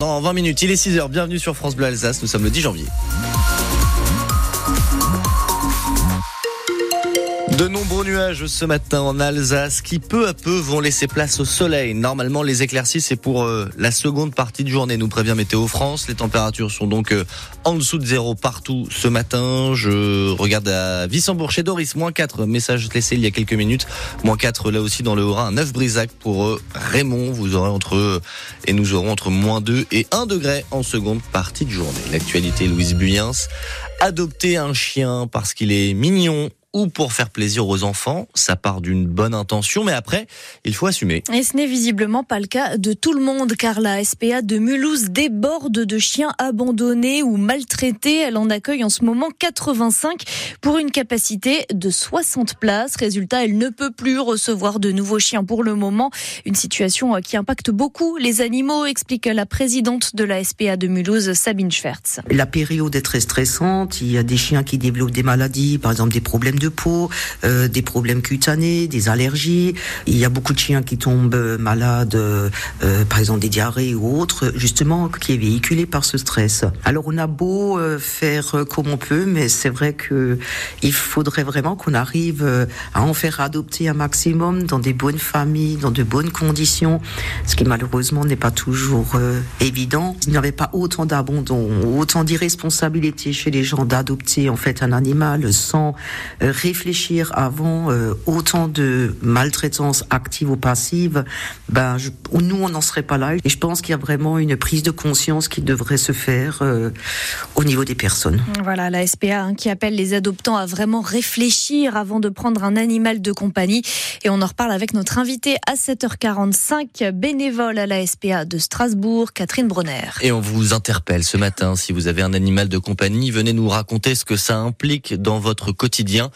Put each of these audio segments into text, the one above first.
Dans 20 minutes, il est 6h, bienvenue sur France Bleu Alsace, nous sommes le 10 janvier. De nombreux nuages ce matin en Alsace qui peu à peu vont laisser place au soleil. Normalement, les éclaircies, c'est pour euh, la seconde partie de journée, nous prévient Météo France. Les températures sont donc euh, en dessous de zéro partout ce matin. Je regarde à Vissembourg chez Doris, moins 4, message laissé il y a quelques minutes. Moins 4 là aussi dans le Haut-Rhin, 9 Brisac pour euh, Raymond. Vous aurez entre, et nous aurons entre moins 2 et 1 degré en seconde partie de journée. L'actualité, Louise Buyens. Adopter un chien parce qu'il est mignon ou pour faire plaisir aux enfants. Ça part d'une bonne intention, mais après, il faut assumer. Et ce n'est visiblement pas le cas de tout le monde, car la SPA de Mulhouse déborde de chiens abandonnés ou maltraités. Elle en accueille en ce moment 85 pour une capacité de 60 places. Résultat, elle ne peut plus recevoir de nouveaux chiens pour le moment. Une situation qui impacte beaucoup les animaux, explique la présidente de la SPA de Mulhouse, Sabine Schwertz. La période est très stressante. Il y a des chiens qui développent des maladies, par exemple des problèmes de peau, euh, des problèmes cutanés, des allergies. Il y a beaucoup de chiens qui tombent malades, euh, par exemple des diarrhées ou autres, justement qui est véhiculé par ce stress. Alors on a beau euh, faire comme on peut, mais c'est vrai que il faudrait vraiment qu'on arrive euh, à en faire adopter un maximum dans des bonnes familles, dans de bonnes conditions, ce qui malheureusement n'est pas toujours euh, évident. Il n'y avait pas autant d'abandon, autant d'irresponsabilité chez les gens d'adopter en fait un animal sans réfléchir avant euh, autant de maltraitance active ou passive, ben je, nous on n'en serait pas là. Et je pense qu'il y a vraiment une prise de conscience qui devrait se faire euh, au niveau des personnes. Voilà la SPA hein, qui appelle les adoptants à vraiment réfléchir avant de prendre un animal de compagnie. Et on en reparle avec notre invité à 7h45, bénévole à la SPA de Strasbourg, Catherine Bronner. Et on vous interpelle ce matin. Si vous avez un animal de compagnie, venez nous raconter ce que ça implique dans votre quotidien.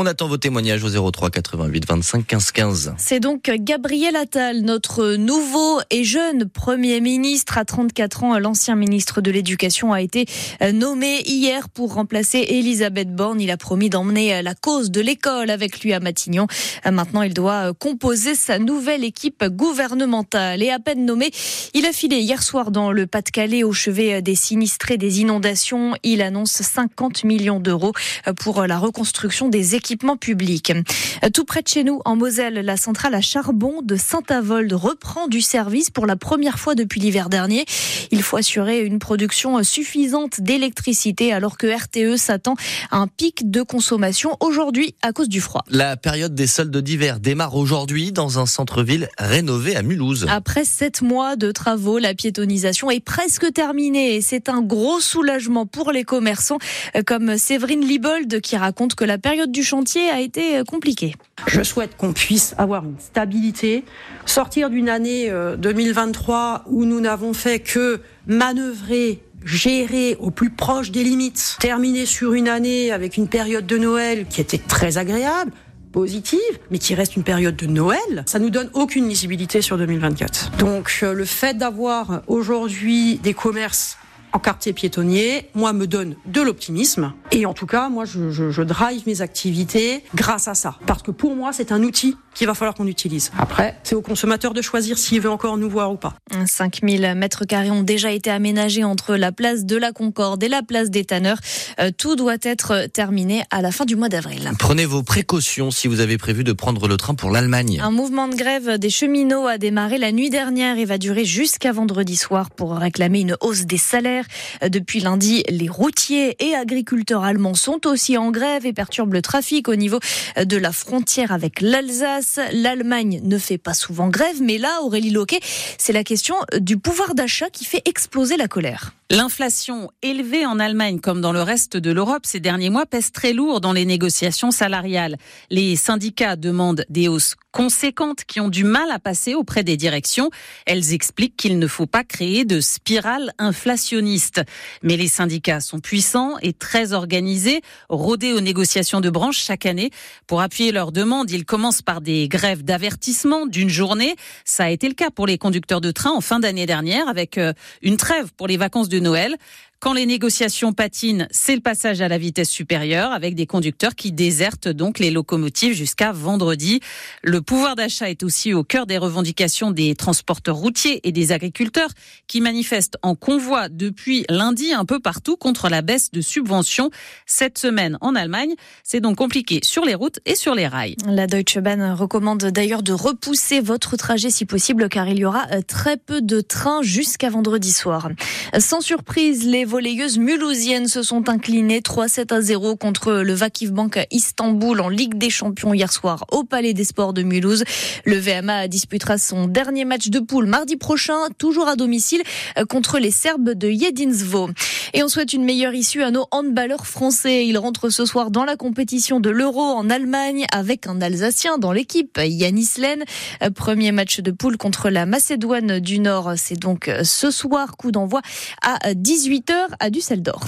On attend vos témoignages au 03 88 25 15 15. C'est donc Gabriel Attal, notre nouveau et jeune Premier ministre. À 34 ans, l'ancien ministre de l'Éducation a été nommé hier pour remplacer Elisabeth Borne. Il a promis d'emmener la cause de l'école avec lui à Matignon. Maintenant, il doit composer sa nouvelle équipe gouvernementale. Et à peine nommé, il a filé hier soir dans le Pas-de-Calais au chevet des sinistrés des inondations. Il annonce 50 millions d'euros pour la reconstruction des équipements publics. Tout près de chez nous, en Moselle, la centrale à charbon de Saint-Avold reprend du service pour la première fois depuis l'hiver dernier. Il faut assurer une production suffisante d'électricité alors que RTE s'attend à un pic de consommation aujourd'hui à cause du froid. La période des soldes d'hiver démarre aujourd'hui dans un centre-ville rénové à Mulhouse. Après sept mois de travaux, la piétonisation est presque terminée et c'est un gros soulagement pour les commerçants comme Séverine Libold qui raconte que la période du chantier a été compliqué. Je souhaite qu'on puisse avoir une stabilité, sortir d'une année 2023 où nous n'avons fait que manœuvrer gérer au plus proche des limites, terminer sur une année avec une période de Noël qui était très agréable, positive, mais qui reste une période de Noël, ça nous donne aucune lisibilité sur 2024. Donc le fait d'avoir aujourd'hui des commerces en quartier piétonnier, moi, me donne de l'optimisme. Et en tout cas, moi, je, je, je, drive mes activités grâce à ça. Parce que pour moi, c'est un outil qu'il va falloir qu'on utilise. Après, c'est au consommateur de choisir s'il veut encore nous voir ou pas. 5000 mètres carrés ont déjà été aménagés entre la place de la Concorde et la place des Tanneurs. Euh, tout doit être terminé à la fin du mois d'avril. Prenez vos précautions si vous avez prévu de prendre le train pour l'Allemagne. Un mouvement de grève des cheminots a démarré la nuit dernière et va durer jusqu'à vendredi soir pour réclamer une hausse des salaires. Depuis lundi, les routiers et agriculteurs allemands sont aussi en grève et perturbent le trafic au niveau de la frontière avec l'Alsace. L'Allemagne ne fait pas souvent grève, mais là, Aurélie Loquet, c'est la question du pouvoir d'achat qui fait exploser la colère. L'inflation élevée en Allemagne comme dans le reste de l'Europe ces derniers mois pèse très lourd dans les négociations salariales. Les syndicats demandent des hausses conséquentes qui ont du mal à passer auprès des directions. Elles expliquent qu'il ne faut pas créer de spirale inflationniste. Mais les syndicats sont puissants et très organisés, rodés aux négociations de branche chaque année. Pour appuyer leurs demandes, ils commencent par des grèves d'avertissement d'une journée. Ça a été le cas pour les conducteurs de train en fin d'année dernière avec une trêve pour les vacances de Noël. Quand les négociations patinent, c'est le passage à la vitesse supérieure avec des conducteurs qui désertent donc les locomotives jusqu'à vendredi. Le pouvoir d'achat est aussi au cœur des revendications des transporteurs routiers et des agriculteurs qui manifestent en convoi depuis lundi un peu partout contre la baisse de subventions. Cette semaine en Allemagne, c'est donc compliqué sur les routes et sur les rails. La Deutsche Bahn recommande d'ailleurs de repousser votre trajet si possible car il y aura très peu de trains jusqu'à vendredi soir. Sans surprise, les volleyeuses mulhousiennes se sont inclinées 3-7 à 0 contre le Vakif Bank Istanbul en Ligue des Champions hier soir au Palais des Sports de Mulhouse. Le VMA disputera son dernier match de poule mardi prochain, toujours à domicile, contre les Serbes de Jedinsvo. Et on souhaite une meilleure issue à nos handballeurs français. Ils rentrent ce soir dans la compétition de l'Euro en Allemagne avec un Alsacien dans l'équipe, Yanis Len. Premier match de poule contre la Macédoine du Nord. C'est donc ce soir, coup d'envoi à 18h à Düsseldorf.